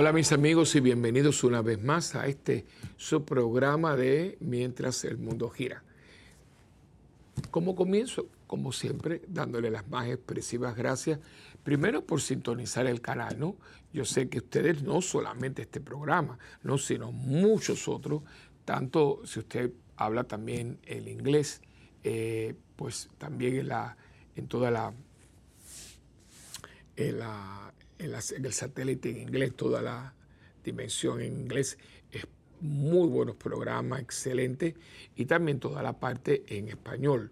Hola mis amigos y bienvenidos una vez más a este su programa de Mientras el mundo gira. Como comienzo, como siempre, dándole las más expresivas gracias, primero por sintonizar el canal, ¿no? Yo sé que ustedes no solamente este programa, no, sino muchos otros, tanto si usted habla también el inglés, eh, pues también en, la, en toda la, en, la, en, el satélite en inglés, toda la dimensión en inglés, es muy buenos programas, excelentes, y también toda la parte en español,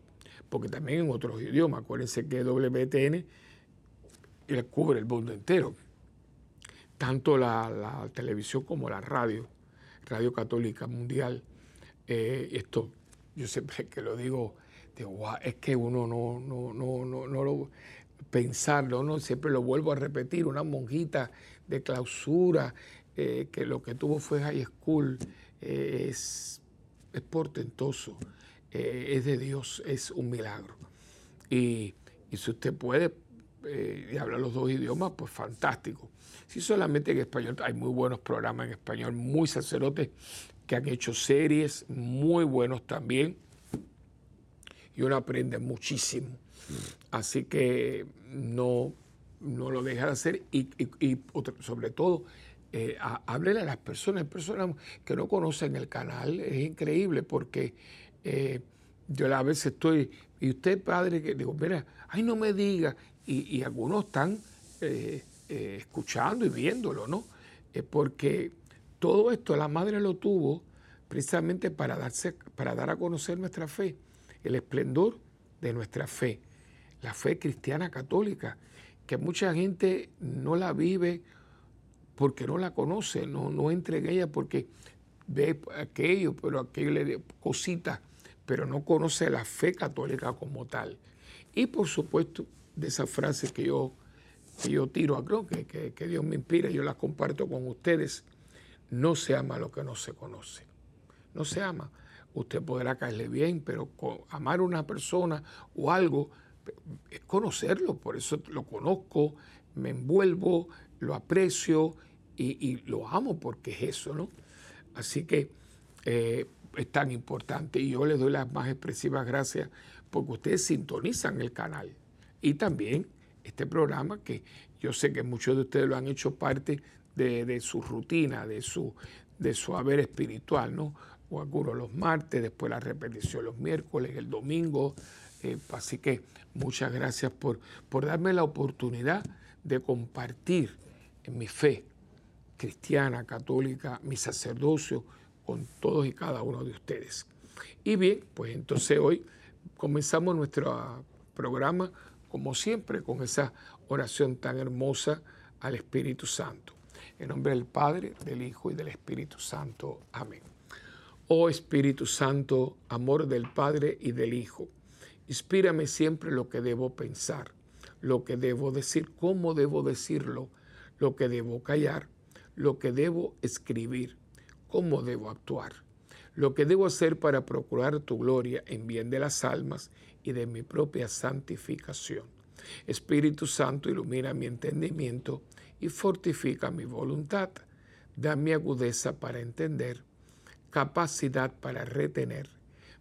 porque también en otros idiomas, acuérdense que WTN cubre el mundo entero. Tanto la, televisión como la radio, Radio Católica Mundial. Eh, esto, yo siempre que lo digo, es que uno no, no, no, no, no lo pensarlo, ¿no? siempre lo vuelvo a repetir, una monjita de clausura, eh, que lo que tuvo fue high school, eh, es, es, portentoso, es de Dios, es un milagro. Y, si usted puede y hablar los dos idiomas, pues fantástico. Si solamente en español hay muy buenos programas en español, muy sacerdotes que han hecho series muy buenos también. Y uno aprende muchísimo. Así que no, no lo deja de hacer y, sobre todo eh, a, a las personas, personas que no conocen el canal. Es increíble porque eh, yo a veces estoy, y usted padre, que digo, mira, ay no me diga, y, algunos están... Eh, escuchando y viéndolo, ¿no? Porque todo esto la madre lo tuvo precisamente para, darse, para dar a conocer nuestra fe, el esplendor de nuestra fe, la fe cristiana católica, que mucha gente no la vive porque no la conoce, no, no entra en ella porque ve aquello, pero aquello le cositas, pero no conoce la fe católica como tal. Y por supuesto, de esa frase que yo que yo tiro a creo que, que, Dios me inspira, yo las comparto con ustedes. No se ama lo que no se conoce. No se ama. Usted podrá caerle bien, pero amar a una persona o algo es conocerlo. Por eso lo conozco, me envuelvo, lo aprecio y, lo amo porque es eso, ¿no? Así que eh, es tan importante y yo les doy las más expresivas gracias porque ustedes sintonizan el canal y también este programa que yo sé que muchos de ustedes lo han hecho parte de, su rutina, de su, de su haber espiritual, ¿no? O algunos los martes, después la repetición los miércoles, el domingo. Eh, así que muchas gracias por, por darme la oportunidad de compartir en mi fe cristiana, católica, mi sacerdocio con todos y cada uno de ustedes. Y bien, pues entonces hoy comenzamos nuestro programa como siempre, con esa oración tan hermosa al Espíritu Santo. En nombre del Padre, del Hijo y del Espíritu Santo. Amén. Oh Espíritu Santo, amor del Padre y del Hijo, inspírame siempre lo que debo pensar, lo que debo decir, cómo debo decirlo, lo que debo callar, lo que debo escribir, cómo debo actuar, lo que debo hacer para procurar tu gloria en bien de las almas y de mi propia santificación. Espíritu Santo, ilumina mi entendimiento y fortifica mi voluntad. Dame agudeza para entender, capacidad para retener,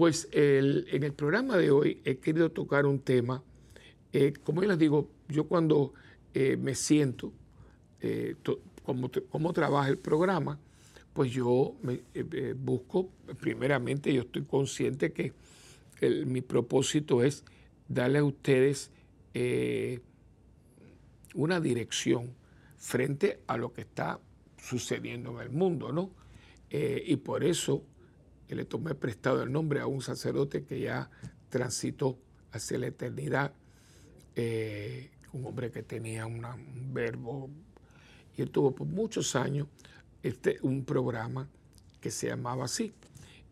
pues en el programa de hoy he querido tocar un tema, eh, como yo les digo, yo cuando eh, me siento, eh, como, trabaja el programa, pues yo me, busco, primeramente yo estoy consciente que mi propósito es darle a ustedes eh, una dirección frente a lo que está sucediendo en el mundo, ¿no? Eh, y por eso le tomé prestado el nombre a un sacerdote que ya transitó hacia la eternidad, eh, un hombre que tenía un verbo, y él tuvo por muchos años este, un programa que se llamaba así.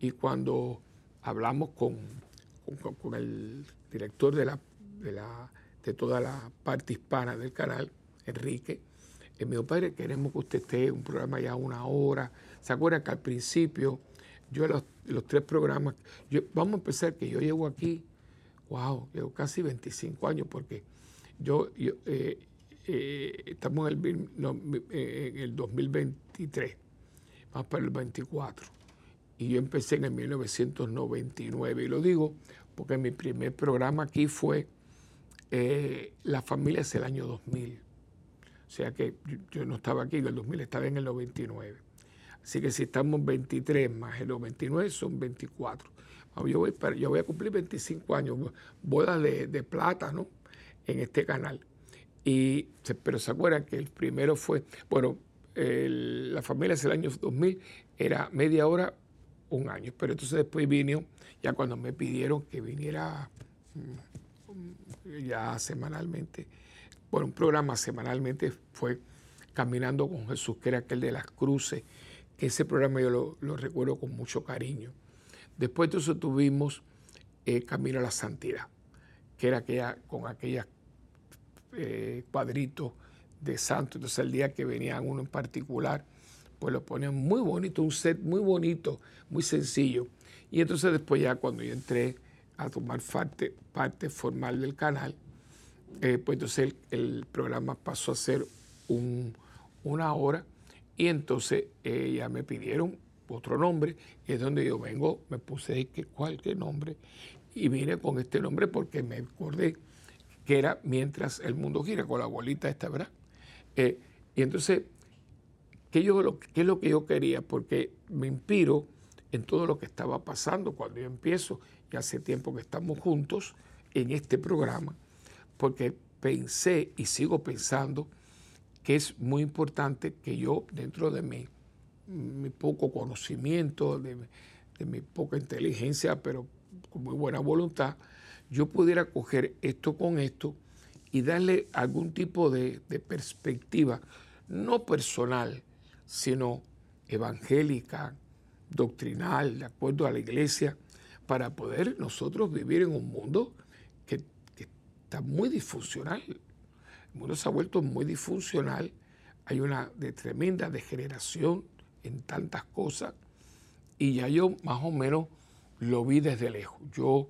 Y cuando hablamos con, con, el director de, la, de, la, de toda la parte hispana del canal, Enrique, y me dijo, padre, queremos que usted esté un programa ya una hora. ¿Se acuerdan que al principio, yo los, los tres programas, yo, vamos a empezar que yo llevo aquí, wow, llevo casi 25 años porque yo, eh, eh, estamos en el, eh, en el 2023, vamos para el 24. Y yo empecé en el 1999. Y lo digo porque mi primer programa aquí fue La familia es el año 2000 o sea que yo no estaba aquí en el 2000, estaba en el 99. Así que si estamos 23 más el 99 son 24. Yo voy, a cumplir 25 años, boda de, de plata, ¿no? En este canal. Y, pero se acuerdan que el primero fue, bueno, la familia es el año 2000, era media hora, un año. Pero entonces después vino, ya cuando me pidieron que viniera mm, ya semanalmente, bueno, un programa semanalmente fue Caminando con Jesús, que era aquel de las cruces, ese programa yo lo, recuerdo con mucho cariño. Después de eso tuvimos eh, Camino a la Santidad, que era aquella, con aquellos eh, cuadritos de santo. Entonces el día que venía uno en particular, pues lo ponían muy bonito, un set muy bonito, muy sencillo. Y entonces después ya cuando yo entré a tomar parte, parte formal del canal, eh, pues entonces el, programa pasó a ser una hora y entonces eh, ya me pidieron otro nombre, y es donde yo vengo, me puse que cuál qué nombre y vine con este nombre porque me acordé que era Mientras el mundo gira, con la bolita esta, ¿verdad? Eh, y entonces, ¿qué, yo, ¿qué es lo que yo quería? Porque me inspiro en todo lo que estaba pasando cuando yo empiezo, y hace tiempo que estamos juntos en este programa, porque pensé y sigo pensando que es muy importante que yo, dentro de mi, poco conocimiento, de, mi poca inteligencia, pero con muy buena voluntad, yo pudiera coger esto con esto y darle algún tipo de, perspectiva, no personal, sino evangélica, doctrinal, de acuerdo a la iglesia, para poder nosotros vivir en un mundo está muy disfuncional. El mundo se ha vuelto muy disfuncional. Hay una tremenda degeneración en tantas cosas. Y ya yo más o menos lo vi desde lejos. Yo,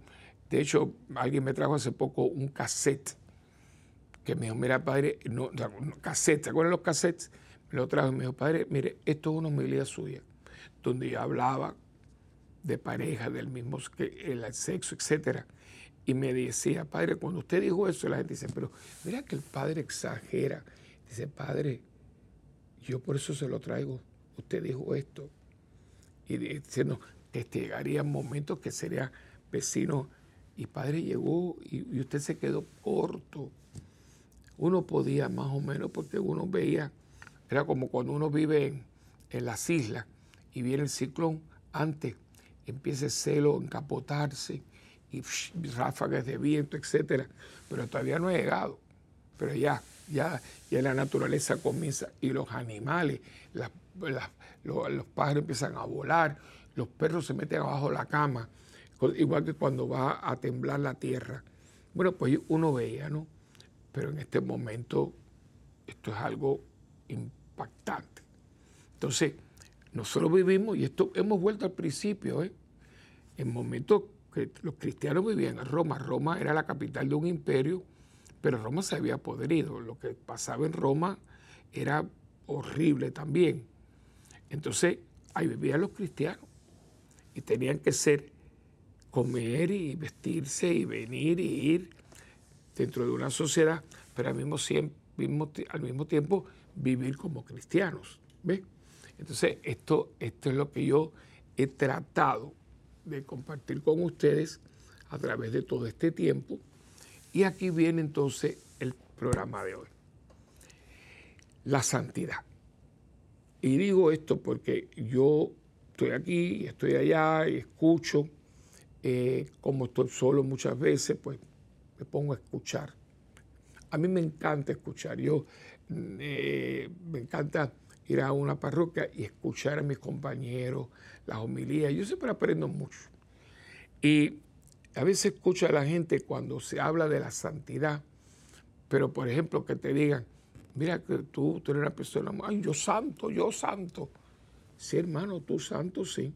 de hecho, alguien me trajo hace poco un cassette que me dijo, mira, padre, no, cassette, ¿se acuerdan los cassettes? Me lo trajo y me dijo, padre, mire, esto es una humildad suya, donde yo hablaba de pareja, del mismo el sexo, etcétera y me decía, padre, cuando usted dijo eso, la gente dice, pero mira que el padre exagera. Dice, padre, yo por eso se lo traigo. Usted dijo esto. Y diciendo que llegarían momentos que sería vecino. Y padre llegó y, usted se quedó corto. Uno podía más o menos porque uno veía, era como cuando uno vive en, en las islas y viene el ciclón, antes empieza el celo encapotarse y ráfagas de viento, etcétera, pero todavía no ha llegado. Pero ya, ya, ya la naturaleza comienza y los animales, los, los, pájaros empiezan a volar, los perros se meten abajo de la cama, igual que cuando va a temblar la tierra. Bueno, pues uno veía, ¿no? Pero en este momento esto es algo impactante. Entonces, nosotros vivimos, y esto hemos vuelto al principio, ¿eh? en momentos los cristianos vivían en Roma. Roma era la capital de un imperio, pero Roma se había podrido. Lo que pasaba en Roma era horrible también. Entonces, ahí vivían los cristianos y tenían que ser comer y vestirse y venir y ir dentro de una sociedad, pero al mismo, al mismo tiempo vivir como cristianos. Entonces, esto, esto es lo que yo he tratado de compartir con ustedes a través de todo este tiempo. Y aquí viene entonces el programa de hoy. La santidad. Y digo esto porque yo estoy aquí, estoy allá y escucho. Eh, como estoy solo muchas veces, pues me pongo a escuchar. A mí me encanta escuchar. Yo eh, me encanta ir a una parroquia y escuchar a mis compañeros, las homilías. Yo siempre aprendo mucho. Y a veces escucho a la gente cuando se habla de la santidad, pero por ejemplo que te digan, mira que tú, tú eres una persona, ay, yo santo, yo santo. Sí, hermano, tú santo, sí.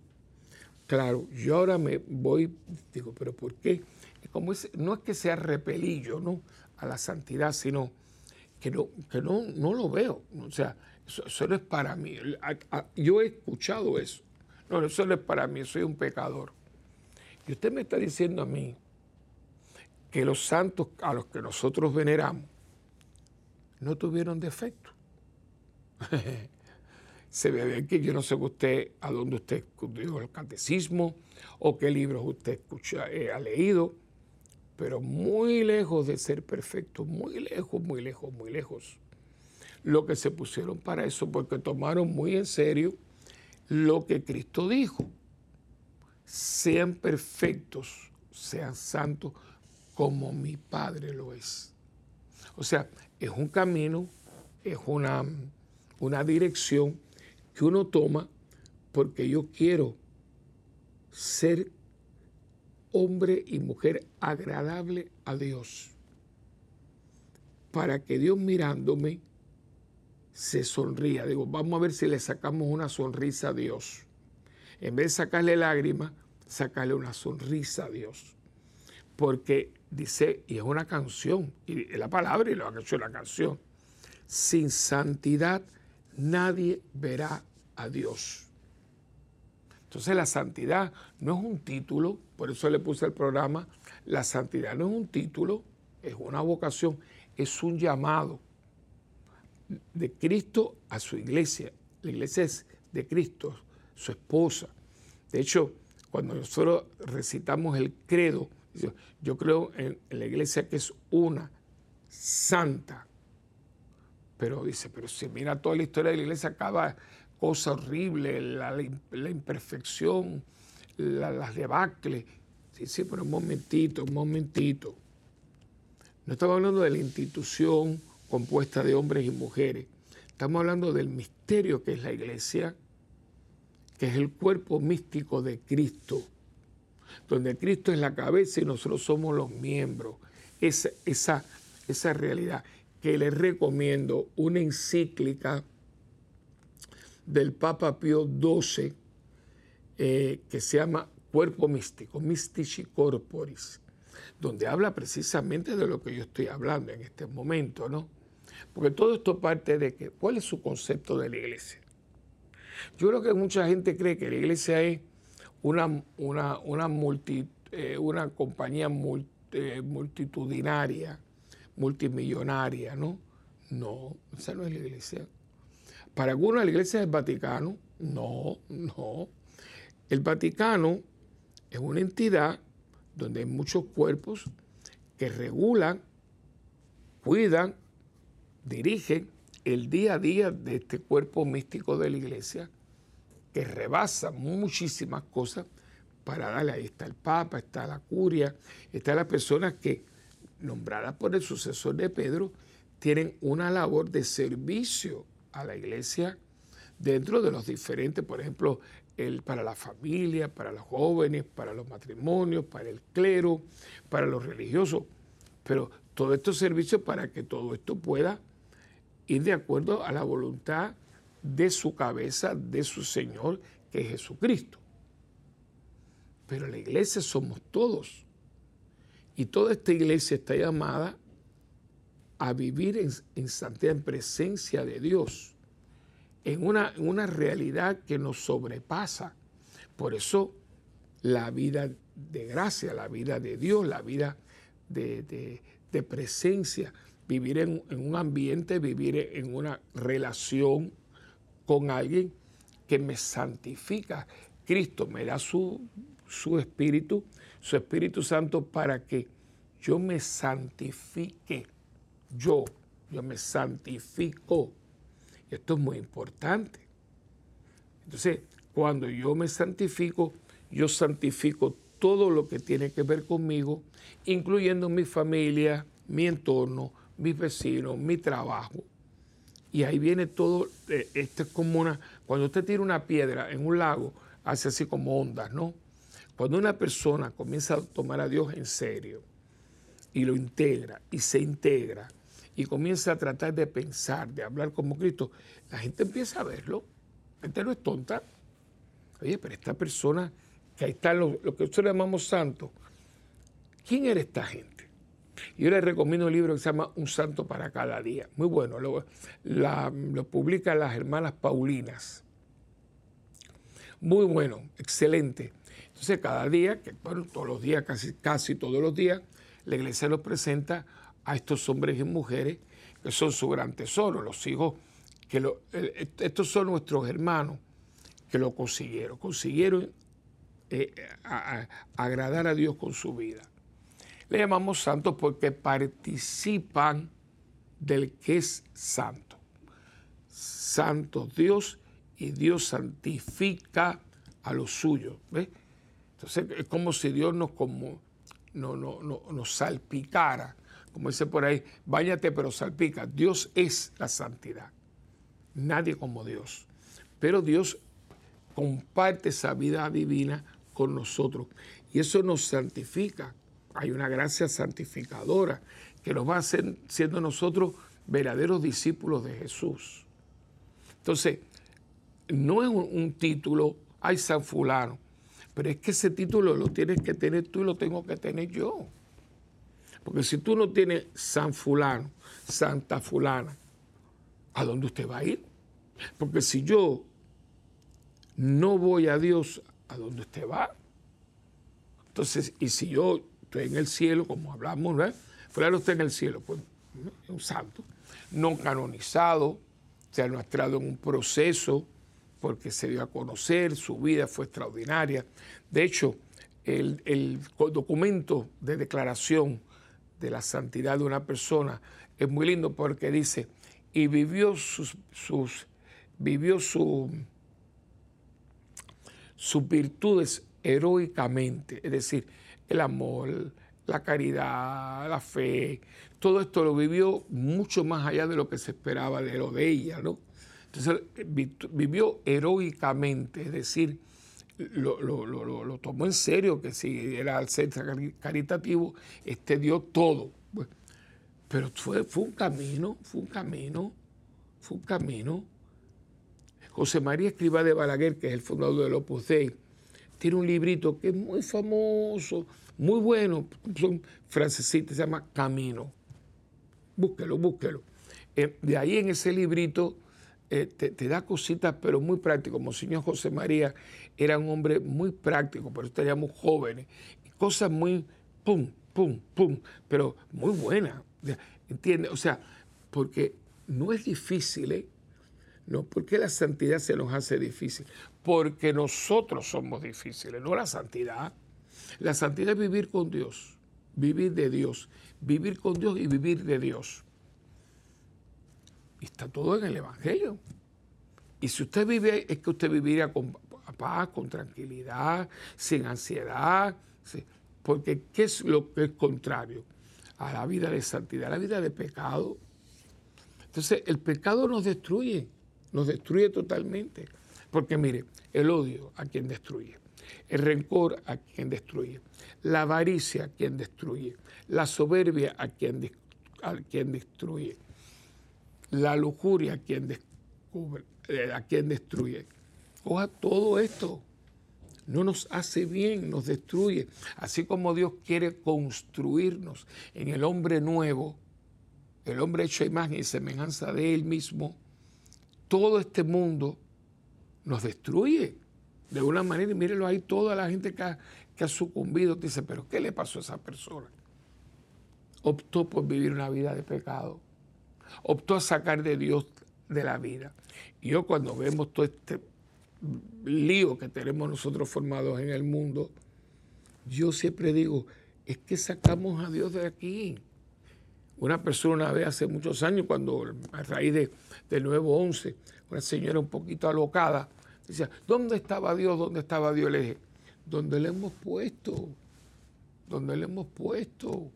Claro, yo ahora me voy, digo, pero ¿por qué? Como no es que sea repelillo, ¿no? A la santidad, sino que no, que no, no lo veo. O sea, eso, no es para mí. Yo he escuchado eso. No, eso no es para mí, soy un pecador. Y usted me está diciendo a mí que los santos a los que nosotros veneramos no tuvieron defecto. Se ve que yo no sé usted, a dónde usted estudió el catecismo o qué libros usted eh, ha leído, pero muy lejos de ser perfecto, muy lejos, muy lejos, muy lejos. Lo que se pusieron para eso, porque tomaron muy en serio lo que Cristo dijo. Sean perfectos, sean santos, como mi Padre lo es. O sea, es un camino, es una, una dirección que uno toma porque yo quiero ser hombre y mujer agradable a Dios. Para que Dios mirándome se sonría. Digo, vamos a ver si le sacamos una sonrisa a Dios. En vez de sacarle lágrimas, sacarle una sonrisa a Dios. Porque dice, y es una canción, y es la palabra y lo ha hecho la canción, sin santidad nadie verá a Dios. Entonces la santidad no es un título, por eso le puse el programa, la santidad no es un título, es una vocación, es un llamado de Cristo a su iglesia. La iglesia es de Cristo, su esposa. De hecho, cuando nosotros recitamos el credo, yo creo en, la iglesia que es una, santa. Pero dice, pero si mira toda la historia de la iglesia, cada, cosa horrible, la, imperfección, las debacles. Sí, sí, pero un momentito, un momentito. No estamos hablando de la institución compuesta de hombres y mujeres. Estamos hablando del misterio que es la iglesia, que es el cuerpo místico de Cristo, donde Cristo es la cabeza y nosotros somos los miembros. Esa, esa, esa realidad que les recomiendo una encíclica del Papa Pío XII eh, que se llama Cuerpo Místico, Mystici Corporis, donde habla precisamente de lo que yo estoy hablando en este momento, ¿no? Porque todo esto parte de que, ¿cuál es su concepto de la iglesia? Yo creo que mucha gente cree que la iglesia es una, una, una, eh, una compañía eh, multitudinaria, multimillonaria, ¿no? No, esa no es la iglesia. Para algunos la iglesia es el Vaticano. No, no. El Vaticano es una entidad donde hay muchos cuerpos que regulan, cuidan, dirigen el día a día de este cuerpo místico de la iglesia que rebasa muchísimas cosas para darle, ahí está el Papa, está la curia, están las personas que, nombradas por el sucesor de Pedro, tienen una labor de servicio a la iglesia dentro de los diferentes, por ejemplo, el, para la familia, para los jóvenes, para los matrimonios, para el clero, para los religiosos. Pero todo estos servicios para que todo esto pueda ir de acuerdo a la voluntad de su cabeza, de su Señor, que es Jesucristo. Pero la iglesia somos todos. Y toda esta iglesia está llamada a vivir en, santidad, en presencia de Dios, en una, una realidad que nos sobrepasa. Por eso la vida de gracia, la vida de Dios, la vida de, presencia, vivir en, un ambiente, vivir en una relación con alguien que me santifica. Cristo me da su, su Espíritu, su Espíritu Santo para que yo me santifique yo, yo me santifico. Esto es muy importante. Entonces, cuando yo me santifico, yo santifico todo lo que tiene que ver conmigo, incluyendo mi familia, mi entorno, mis vecinos, mi trabajo. Y ahí viene todo, eh, esto es como una, cuando usted tira una piedra en un lago, hace así como ondas, ¿no? Cuando una persona comienza a tomar a Dios en serio y lo integra y se integra y comienza a tratar de pensar, de hablar como Cristo, la gente empieza a verlo. La gente no es tonta. Oye, pero esta persona, que ahí está lo, que nosotros llamamos santo, ¿quién era esta gente? Yo les recomiendo un libro que se llama Un santo para cada día. Muy bueno, lo, publican las hermanas Paulinas. Muy bueno, excelente. Entonces cada día, que bueno, todos los días, casi, casi todos los días, la iglesia los presenta a estos hombres y mujeres que son su gran tesoro, los hijos, que lo, estos son nuestros hermanos que lo consiguieron, consiguieron eh, agradar a Dios con su vida. Le llamamos santos porque participan del que es santo. Santo Dios y Dios santifica a los suyos. Entonces es como si Dios nos, como, no, no, no, nos salpicara. Como dice por ahí, váyate pero salpica. Dios es la santidad. Nadie como Dios. Pero Dios comparte esa vida divina con nosotros. Y eso nos santifica hay una gracia santificadora que nos va a hacer siendo nosotros verdaderos discípulos de Jesús. Entonces, no es un, título, hay San Fulano, pero es que ese título lo tienes que tener tú y lo tengo que tener yo. Porque si tú no tienes San Fulano, Santa Fulana, ¿a dónde usted va a ir? Porque si yo no voy a Dios, ¿a dónde usted va? Entonces, y si yo estoy en el cielo, como hablamos, ¿no? Fulano está en el cielo, pues un santo, no canonizado, no ha entrado en un proceso porque se dio a conocer, su vida fue extraordinaria. De hecho, el, documento de declaración de la santidad de una persona es muy lindo porque dice, y vivió sus, sus vivió su, sus virtudes heroicamente, es decir, el amor, la caridad, la fe, todo esto lo vivió mucho más allá de lo que se esperaba de lo de ella, ¿no? Entonces vivió heroicamente, es decir, lo, tomó en serio, que si era al centro caritativo, este dio todo. pero fue, fue un camino, fue un camino, fue un camino. José María Escriba de Balaguer, que es el fundador del Opus Dei, tiene un librito que es muy famoso, muy bueno, son francesitas, se llama Camino. Búsquelo, búsquelo. Eh, de ahí en ese librito eh, te, da cositas, pero muy práctico. Como señor José María era un hombre muy práctico, pero estaríamos jóvenes. Cosas muy pum, pum, pum, pero muy buenas. ¿Entiendes? O sea, porque no es difícil, ¿eh? No, porque la santidad se nos hace difícil. Porque nosotros somos difíciles, no la santidad. La santidad es vivir con Dios, vivir de Dios, vivir con Dios y vivir de Dios. Y está todo en el Evangelio. Y si usted vive, es que usted viviría con paz, con tranquilidad, sin ansiedad. Porque ¿qué es lo que es contrario a la vida de santidad? La vida de pecado. Entonces, el pecado nos destruye, nos destruye totalmente. Porque mire, el odio a quien destruye el rencor a quien destruye, la avaricia a quien destruye, la soberbia a quien, a quien destruye, la lujuria a quien, descubre, eh, a quien destruye. Coja todo esto. No nos hace bien, nos destruye. Así como Dios quiere construirnos en el hombre nuevo, el hombre hecho a imagen y semejanza de Él mismo, todo este mundo nos destruye de una manera, y mírenlo ahí, toda la gente que ha, que ha sucumbido, dice, pero ¿qué le pasó a esa persona? Optó por vivir una vida de pecado, optó a sacar de Dios de la vida. Y yo cuando vemos todo este lío que tenemos nosotros formados en el mundo, yo siempre digo, es que sacamos a Dios de aquí. Una persona una vez hace muchos años, cuando a raíz de, del nuevo 11, una señora un poquito alocada, ¿dónde estaba Dios? ¿Dónde estaba Dios? Le dije, ¿dónde le hemos puesto? ¿Dónde le hemos puesto?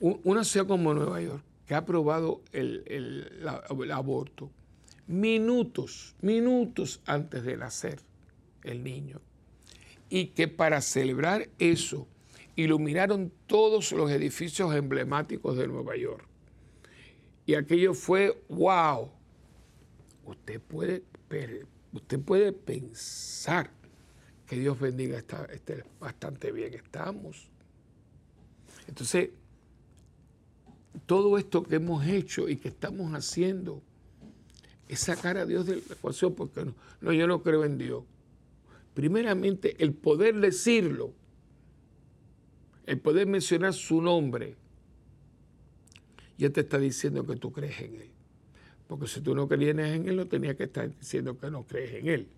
Una ciudad como Nueva York, que ha aprobado el, aborto minutos, minutos antes de nacer el niño. Y que para celebrar eso iluminaron todos los edificios emblemáticos de Nueva York. Y aquello fue, wow, usted puede, usted puede pensar que Dios bendiga, está, este, bastante bien estamos. Entonces, todo esto que hemos hecho y que estamos haciendo es sacar a Dios de la ecuación, porque no, no, yo no creo en Dios. Primeramente, el poder decirlo, el poder mencionar su nombre, ya te está diciendo que tú crees en Él. Porque si tú no creías en Él, no tenía que estar diciendo que no crees en Él.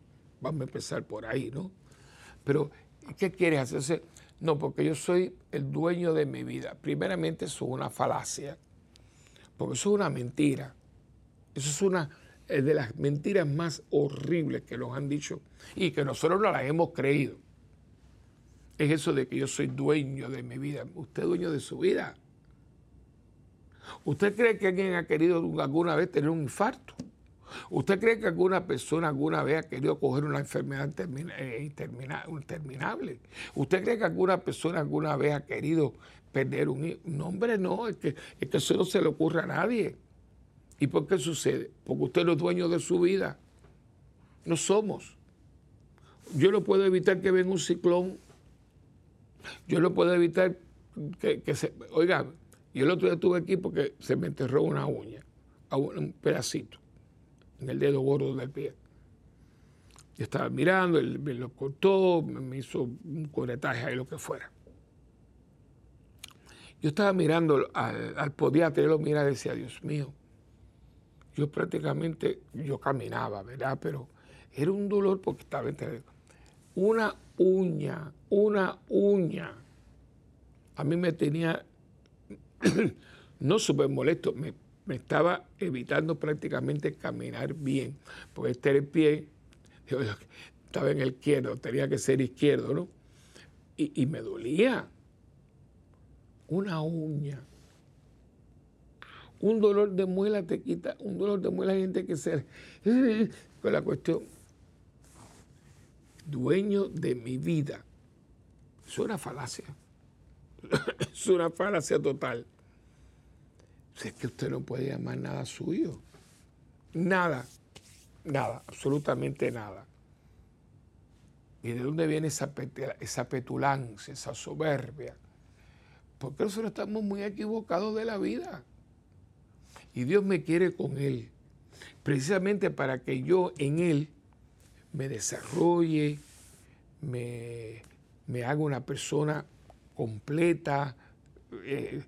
Vamos a empezar por ahí, ¿no? Pero, ¿qué quieres hacer? No, porque yo soy el dueño de mi vida. Primeramente, eso es una falacia, porque eso es una mentira. Eso es una de las mentiras más horribles que nos han dicho y que nosotros no las hemos creído. Es eso de que yo soy dueño de mi vida. Usted es dueño de su vida. ¿Usted cree que alguien ha querido alguna vez tener un infarto? ¿Usted cree que alguna persona alguna vez ha querido coger una enfermedad eh, interminable? ¿Usted cree que alguna persona alguna vez ha querido perder un hijo? No, hombre, no, es que, es que eso no se le ocurre a nadie. ¿Y por qué sucede? Porque usted no es dueño de su vida. No somos. Yo no puedo evitar que venga un ciclón. Yo no puedo evitar que, que se... Oiga, yo el otro día estuve aquí porque se me enterró una uña, un pedacito en el dedo gordo del pie. Yo estaba mirando, él me lo cortó, me hizo un corretaje ahí, lo que fuera. Yo estaba mirando al, al podiatra y lo mira y decía, Dios mío, yo prácticamente, yo caminaba, ¿verdad? Pero era un dolor porque estaba entre una uña, una uña. A mí me tenía, no súper molesto, me me estaba evitando prácticamente caminar bien, porque este era el pie, estaba en el izquierdo, tenía que ser izquierdo, ¿no? Y, me dolía una uña. Un dolor de muela te quita, un dolor de muela gente que ser con la cuestión, dueño de mi vida. Es una falacia. es una falacia total es que usted no puede llamar nada suyo. Nada, nada, absolutamente nada. ¿Y de dónde viene esa, esa petulancia, esa soberbia? Porque nosotros estamos muy equivocados de la vida. Y Dios me quiere con Él, precisamente para que yo en Él me desarrolle, me, haga una persona completa, eh,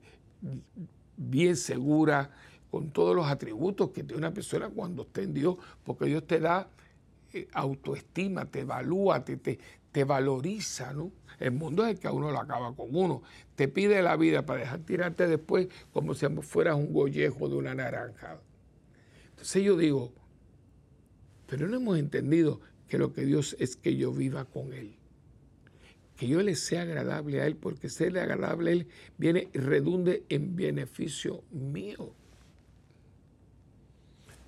bien segura, con todos los atributos que tiene una persona cuando está en Dios, porque Dios te da eh, autoestima, te evalúa, te, te, valoriza, ¿no? El mundo es el que a uno lo acaba con uno. Te pide la vida para dejar tirarte después como si fueras un gollejo de una naranja. Entonces yo digo, pero no hemos entendido que lo que Dios es que yo viva con Él que yo le sea agradable a Él, porque serle agradable a Él viene redunde en beneficio mío.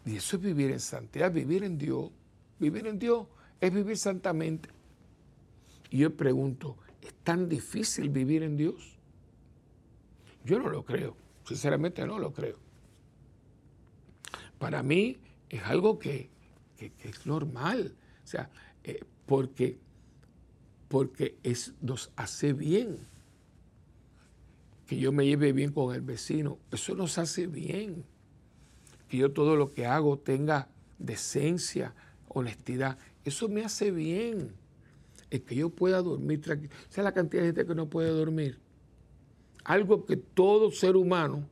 Y eso es vivir en santidad, vivir en Dios. Vivir en Dios es vivir santamente. Y yo pregunto, ¿es tan difícil vivir en Dios? Yo no lo creo, sinceramente no lo creo. Para mí es algo que, es normal, o sea, eh, porque porque es, nos hace bien. Que yo me lleve bien con el vecino, eso nos hace bien. Que yo todo lo que hago tenga decencia, honestidad, eso me hace bien. Es que yo pueda dormir tranquilo. ¿Sabes la cantidad de gente que no puede dormir? Algo que todo ser humano,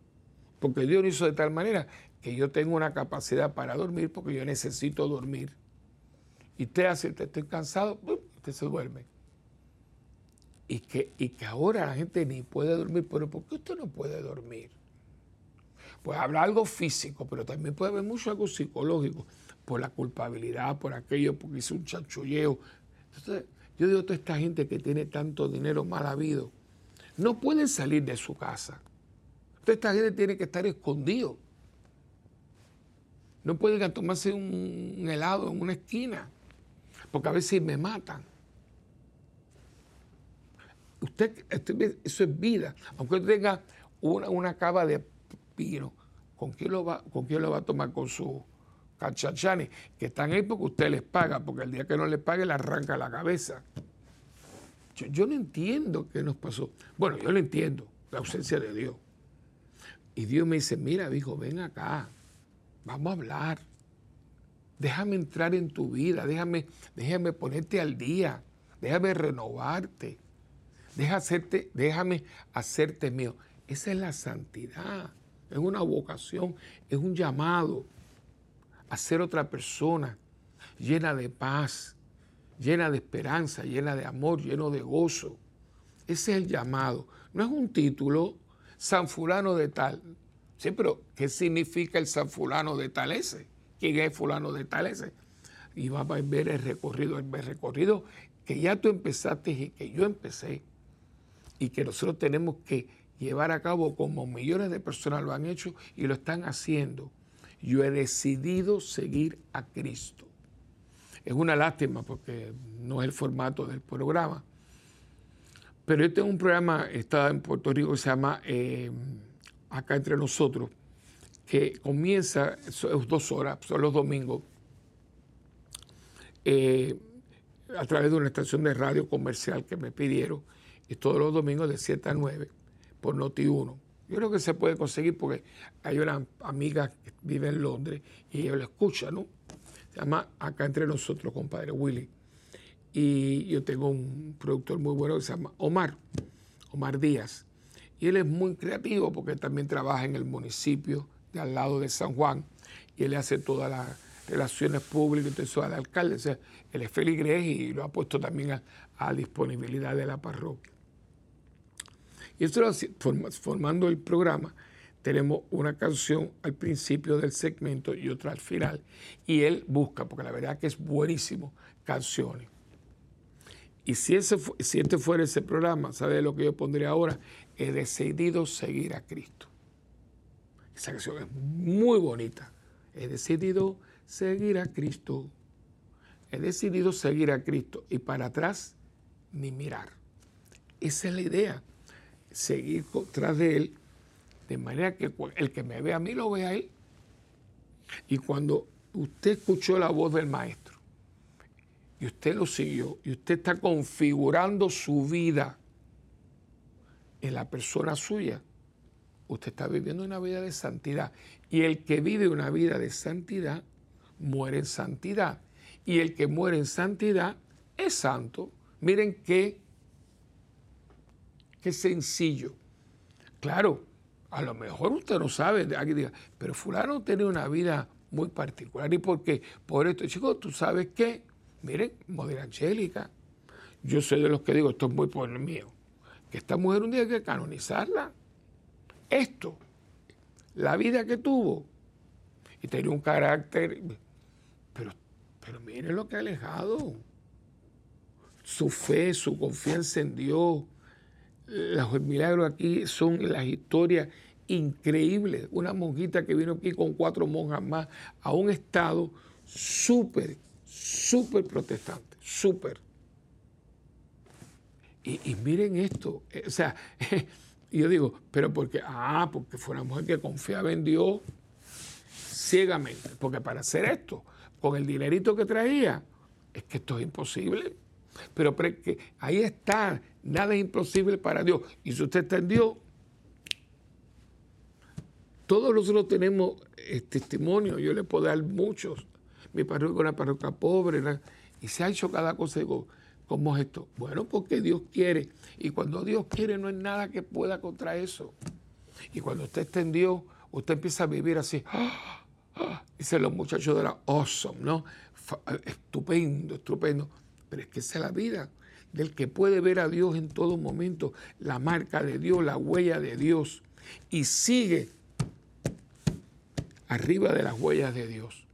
porque Dios lo hizo de tal manera que yo tengo una capacidad para dormir porque yo necesito dormir. Y usted hace, estoy cansado, usted se duerme y que, y que ahora la gente ni puede dormir. Pero ¿por qué usted no puede dormir? Pues habrá algo físico, pero también puede haber mucho algo psicológico, por la culpabilidad, por aquello, porque hizo un chanchulleo. Entonces, yo digo, toda esta gente que tiene tanto dinero mal habido, no pueden salir de su casa. Toda esta gente tiene que estar escondido. No pueden tomarse un helado en una esquina, porque a veces me matan. Usted, este, eso es vida. Aunque usted tenga una, una cava de pino, ¿con quién, lo va, ¿con quién lo va a tomar? Con su cachachani, que están ahí porque usted les paga, porque el día que no les pague le arranca la cabeza. Yo, yo no entiendo qué nos pasó. Bueno, yo lo entiendo, la ausencia de Dios. Y Dios me dice, mira, hijo, ven acá, vamos a hablar. Déjame entrar en tu vida, déjame, déjame ponerte al día, déjame renovarte, déjame hacerte, déjame hacerte mío. Esa es la santidad, es una vocación, es un llamado a ser otra persona llena de paz, llena de esperanza, llena de amor, lleno de gozo. Ese es el llamado. No es un título, San Fulano de tal. Sí, pero ¿qué significa el San Fulano de tal ese? ¿Quién es Fulano de tal ese? Y va a ver el recorrido, el recorrido que ya tú empezaste y que yo empecé. Y que nosotros tenemos que llevar a cabo como millones de personas lo han hecho y lo están haciendo. Yo he decidido seguir a Cristo. Es una lástima porque no es el formato del programa. Pero yo tengo un programa, está en Puerto Rico, que se llama eh, Acá entre nosotros, que comienza, es dos horas, son los domingos, eh, a través de una estación de radio comercial que me pidieron, y todos los domingos de 7 a 9 por Noti1. Yo creo que se puede conseguir porque hay una amiga que vive en Londres y ella lo escucha, ¿no? Se llama Acá entre nosotros, compadre Willy. Y yo tengo un productor muy bueno que se llama Omar, Omar Díaz. Y él es muy creativo porque también trabaja en el municipio de al lado de San Juan y él hace todas las relaciones públicas y todo eso al alcalde. O sea, él es feligrés y lo ha puesto también a, disponibilidad de la parroquia. Y esto formando el programa, tenemos una canción al principio del segmento y otra al final. Y él busca, porque la verdad que es buenísimo, canciones. Y si, ese, si este fuera ese programa, ¿sabe lo que yo pondría ahora? He decidido seguir a Cristo. Esa canción es muy bonita. He decidido seguir a Cristo. He decidido seguir a Cristo y para atrás ni mirar. Esa es la idea. Seguir tras de Él de manera que el que me ve a mí lo ve a Él. Y cuando usted escuchó la voz del Maestro, y usted lo siguió y usted está configurando su vida en la persona suya, usted está viviendo una vida de santidad. Y el que vive una vida de santidad, muere en santidad. Y el que muere en santidad es santo. Miren qué, qué sencillo. Claro, a lo mejor usted no sabe, pero fulano tiene una vida muy particular. ¿Y por qué? Por esto, chicos, tú sabes qué Miren, Modera Angélica, yo soy de los que digo, esto es muy por mío, que esta mujer un día hay que canonizarla. Esto, la vida que tuvo, y tenía un carácter, pero, pero miren lo que ha alejado. Su fe, su confianza en Dios, los milagros aquí son las historias increíbles. Una monjita que vino aquí con cuatro monjas más a un estado súper súper protestante, súper. Y, miren esto, eh, o sea, yo digo, pero porque, ah, porque fue una mujer que confiaba en Dios ciegamente, porque para hacer esto, con el dinerito que traía, es que esto es imposible. Pero, ahí está, nada es imposible para Dios. Y si usted está en Dios, todos nosotros tenemos eh, testimonio, yo le puedo dar muchos mi parroquia una parroquia pobre, y se ha hecho cada cosa. Digo, ¿cómo es esto? Bueno, porque Dios quiere. Y cuando Dios quiere, no hay nada que pueda contra eso. Y cuando usted está en Dios, usted empieza a vivir así. ¡ah! ¡ah! Dicen los muchachos de la awesome, ¿no? Estupendo, estupendo. Es que esa es la vida del que puede ver a Dios en todo momento, la marca de Dios, la huella de Dios, y sigue arriba de las huellas de Dios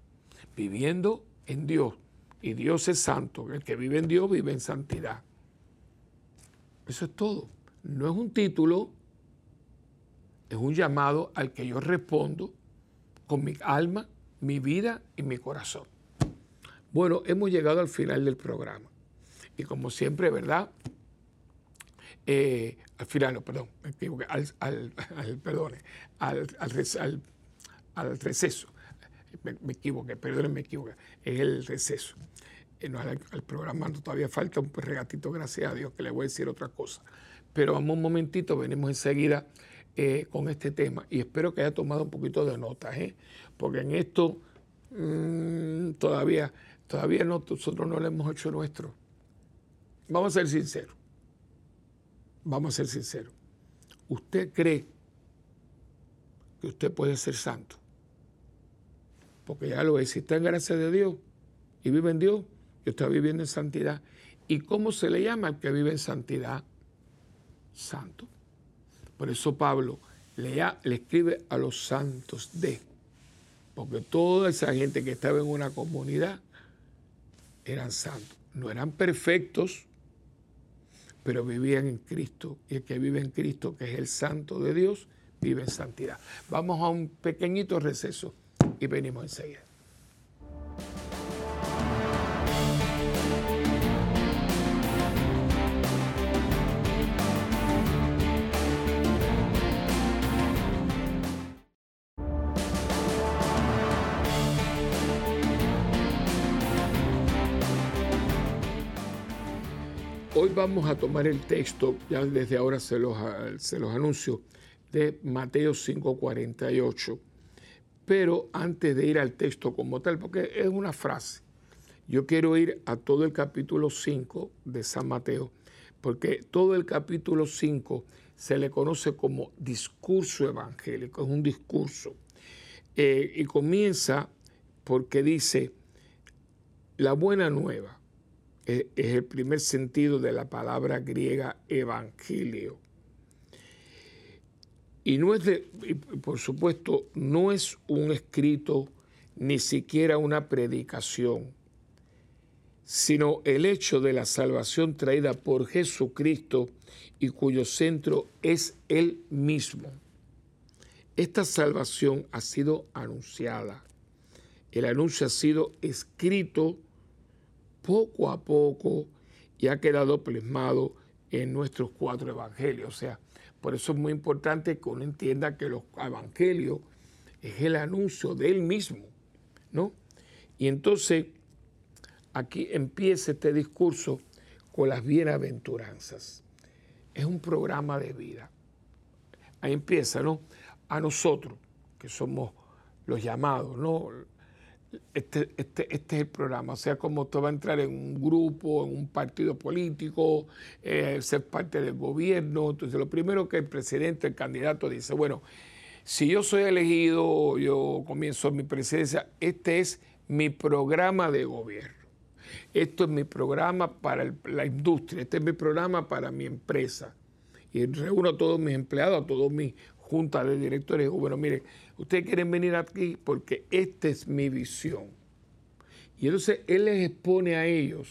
viviendo en Dios. Y Dios es santo. El que vive en Dios vive en santidad. Eso es todo. No es un título, es un llamado al que yo respondo con mi alma, mi vida y mi corazón. Bueno, hemos llegado al final del programa. Y como siempre, ¿verdad? Eh, al final, no, perdón, me equivoqué, al, al, perdone, al, al, receso. Me, me, equivoqué, perdón, me equivoqué. Es el receso. Eh, no, al, programa no, todavía falta un regatito, gracias a Dios, que le voy a decir otra cosa. Pero vamos un momentito, venimos enseguida eh, con este tema y espero que haya tomado un poquito de nota, ¿eh? porque en esto mmm, todavía, todavía no, nosotros no lo hemos hecho nuestro. Vamos a ser sinceros. Vamos a ser sinceros. ¿Usted cree que usted puede ser santo? Porque ya lo es. Si está en gracia de Dios y vive en Dios, y está viviendo en santidad. ¿Y cómo se le llama al que vive en santidad? Santo. Por eso Pablo le, le escribe a los santos de, porque toda esa gente que estaba en una comunidad eran santos. No eran perfectos, pero vivían en Cristo. Y el que vive en Cristo, que es el santo de Dios, vive en santidad. Vamos a un pequeñito receso y venimos enseguida. Vamos a tomar el texto, ya desde ahora se los, se los anuncio, de Mateo 5:48. Pero antes de ir al texto como tal, porque es una frase, yo quiero ir a todo el capítulo 5 de San Mateo, porque todo el capítulo 5 se le conoce como discurso evangélico, es un discurso. Eh, y comienza porque dice, la buena nueva es, el primer sentido de la palabra griega evangelio. Y no es de, por supuesto, no es un escrito ni siquiera una predicación, sino el hecho de la salvación traída por Jesucristo y cuyo centro es Él mismo. Esta salvación ha sido anunciada. El anuncio ha sido escrito poco a poco y ha quedado plasmado en nuestros cuatro evangelios. O sea, por eso es muy importante que uno entienda que los evangelios es el anuncio de él mismo, ¿no? Y entonces aquí empieza este discurso con las bienaventuranzas. Es un programa de vida. Ahí empieza, ¿no? A nosotros, que somos los llamados, ¿no? Este, este, este es el programa. O sea, como usted va a entrar en un grupo, en un partido político, eh, ser parte del gobierno. Entonces, lo primero que el presidente, el candidato dice, bueno, si yo soy elegido, yo comienzo mi presidencia, este es mi programa de gobierno. Esto es mi programa para la industria, este es mi programa para mi empresa. Y reúno a todos mis empleados, a todos mis juntas de directores. Bueno, mire, ustedes quieren venir aquí porque esta es mi visión. Y entonces él les expone a ellos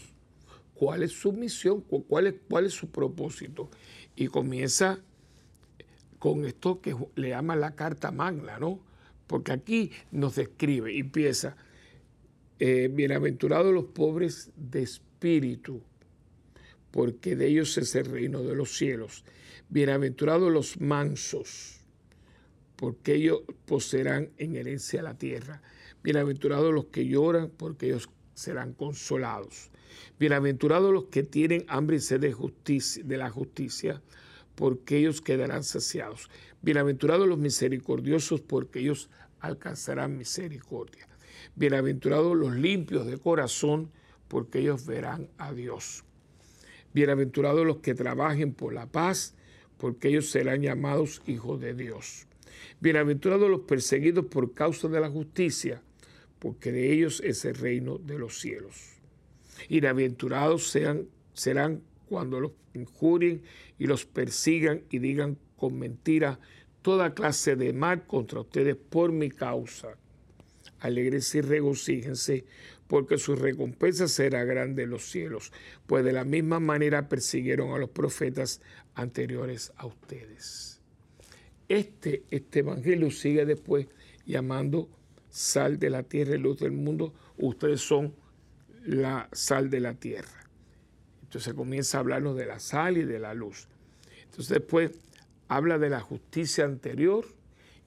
cuál es su misión, cuál es, cuál es su propósito. Y comienza con esto que le llama la carta magna, ¿no? Porque aquí nos describe y empieza, eh, bienaventurados los pobres de espíritu, porque de ellos es el reino de los cielos. Bienaventurados los mansos porque ellos poseerán en herencia la tierra. Bienaventurados los que lloran, porque ellos serán consolados. Bienaventurados los que tienen hambre y sed de, justicia, de la justicia, porque ellos quedarán saciados. Bienaventurados los misericordiosos, porque ellos alcanzarán misericordia. Bienaventurados los limpios de corazón, porque ellos verán a Dios. Bienaventurados los que trabajen por la paz, porque ellos serán llamados hijos de Dios. Bienaventurados los perseguidos por causa de la justicia, porque de ellos es el reino de los cielos. Bienaventurados sean, serán cuando los injurien y los persigan y digan con mentira toda clase de mal contra ustedes por mi causa. Alegres y regocíjense, porque su recompensa será grande en los cielos, pues de la misma manera persiguieron a los profetas anteriores a ustedes este, este evangelio sigue después llamando sal de la tierra y luz del mundo. Ustedes son la sal de la tierra. Entonces comienza a hablarnos de la sal y de la luz. Entonces después habla de la justicia anterior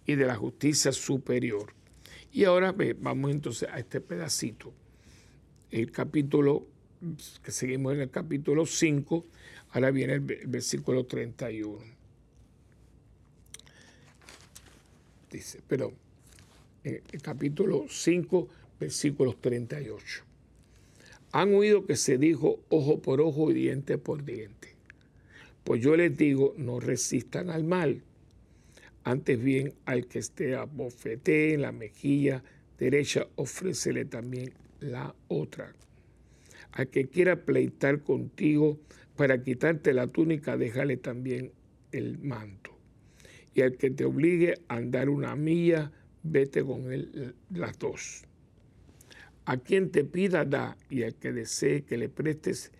y de la justicia superior. Y ahora vamos entonces a este pedacito. El capítulo, que seguimos en el capítulo 5, ahora viene el versículo 31. Dice, pero el capítulo 5, versículos 38. Han oído que se dijo ojo por ojo y diente por diente. Pues yo les digo, no resistan al mal. Antes bien, al que esté a bofete en la mejilla derecha, ofrécele también la otra. Al que quiera pleitar contigo para quitarte la túnica, déjale también el manto. Y al que te obligue a andar una milla, vete con él las dos. A quien te pida, da, y al que desee que le prestes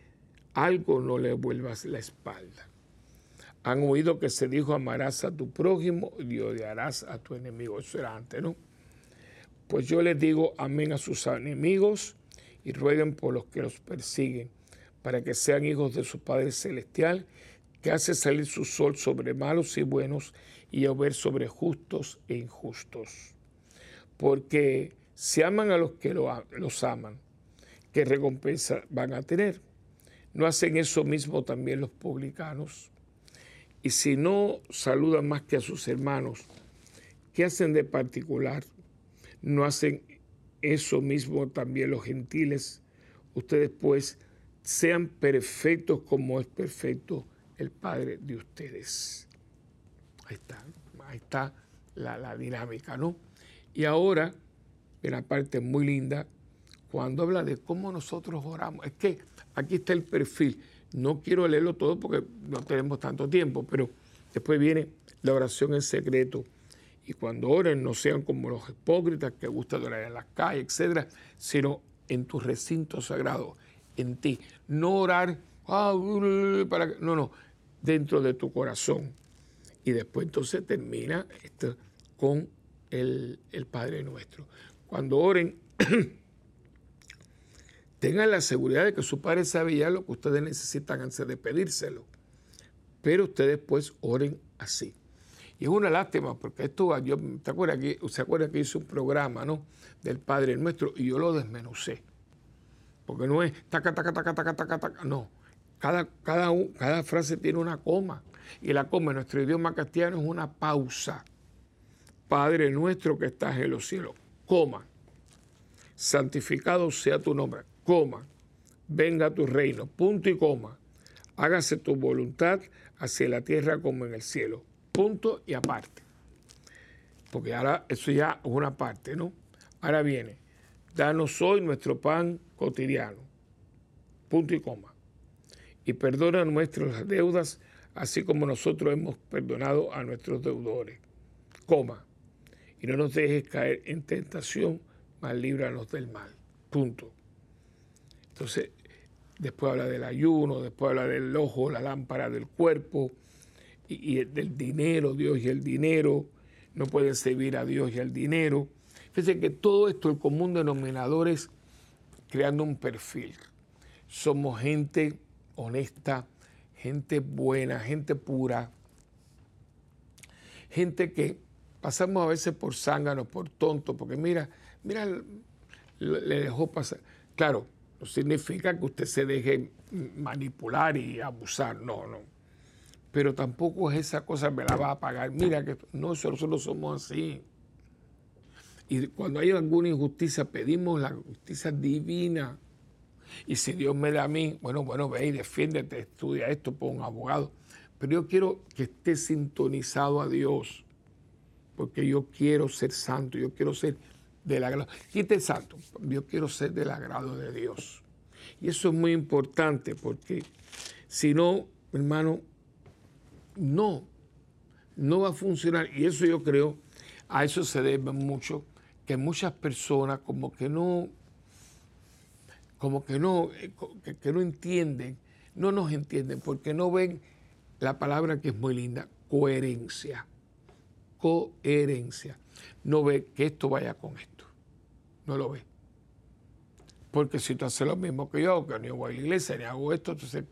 algo, no le vuelvas la espalda. Han oído que se dijo, amarás a tu prójimo y odiarás a tu enemigo. Eso era antes, ¿no? Pues yo les digo, amén a sus enemigos y rueguen por los que los persiguen, para que sean hijos de su Padre Celestial, que hace salir su sol sobre malos y buenos y llover sobre justos e injustos. Porque si aman a los que los aman, ¿qué recompensa van a tener? ¿No hacen eso mismo también los publicanos? Y si no saludan más que a sus hermanos, ¿qué hacen de particular? ¿No hacen eso mismo también los gentiles? Ustedes pues sean perfectos como es perfecto el Padre de ustedes. Ahí está, ahí está la, la dinámica, ¿no? Y ahora una parte muy linda cuando habla de cómo nosotros oramos. Es que aquí está el perfil. No quiero leerlo todo porque no tenemos tanto tiempo, pero después viene la oración en secreto. Y cuando oren, no sean como los hipócritas que gustan orar en las calles, etcétera, sino en tu recinto sagrado, en ti. No orar ah, para no, no, dentro de tu corazón. Y después entonces termina esto con el, el Padre Nuestro cuando oren, tengan la seguridad de que su Padre sabe ya lo que ustedes necesitan antes de pedírselo. Pero ustedes pues oren así. Y es una lástima porque esto, yo, ¿te acuerdas que, ¿se acuerda que hice un programa ¿no? del Padre Nuestro y yo lo desmenucé? Porque no es taca, taca, taca, taca, taca, taca, no. Cada, cada, cada frase tiene una coma. Y la coma en nuestro idioma castellano es una pausa. Padre nuestro que estás en los cielos coma, santificado sea tu nombre, coma, venga tu reino, punto y coma, hágase tu voluntad hacia la tierra como en el cielo, punto y aparte. Porque ahora eso ya es una parte, ¿no? Ahora viene, danos hoy nuestro pan cotidiano, punto y coma, y perdona nuestras deudas, así como nosotros hemos perdonado a nuestros deudores, coma y no nos dejes caer en tentación, mas líbranos del mal. Punto. Entonces, después habla del ayuno, después habla del ojo, la lámpara del cuerpo y, del dinero, Dios y el dinero. No pueden servir a Dios y al dinero. Fíjense que todo esto, el común denominador es creando un perfil. Somos gente honesta, gente buena, gente pura, gente que pasamos a veces por zánganos, por tontos, porque mira, mira, le dejó pasar. Claro, no significa que usted se deje manipular y abusar, no, no. Pero tampoco es esa cosa, me la va a pagar. Mira que no, nosotros somos así. Y cuando hay alguna injusticia, pedimos la justicia divina. Y si Dios me da a mí, bueno, bueno, ve y defiéndete, estudia esto, por un abogado. Pero yo quiero que esté sintonizado a Dios porque yo quiero ser santo, yo quiero ser del agrado. Quite santo, yo quiero ser del agrado de Dios. Y eso es muy importante porque si no, hermano, no, no va a funcionar. Y eso yo creo, a eso se debe mucho, que muchas personas como que no, como que no, que, que no entienden, no nos entienden, porque no ven la palabra que es muy linda, coherencia coherencia. No ve que esto vaya con esto. No lo ve. Porque si tú haces lo mismo que yo, que no voy a la iglesia, ni hago esto, entonces,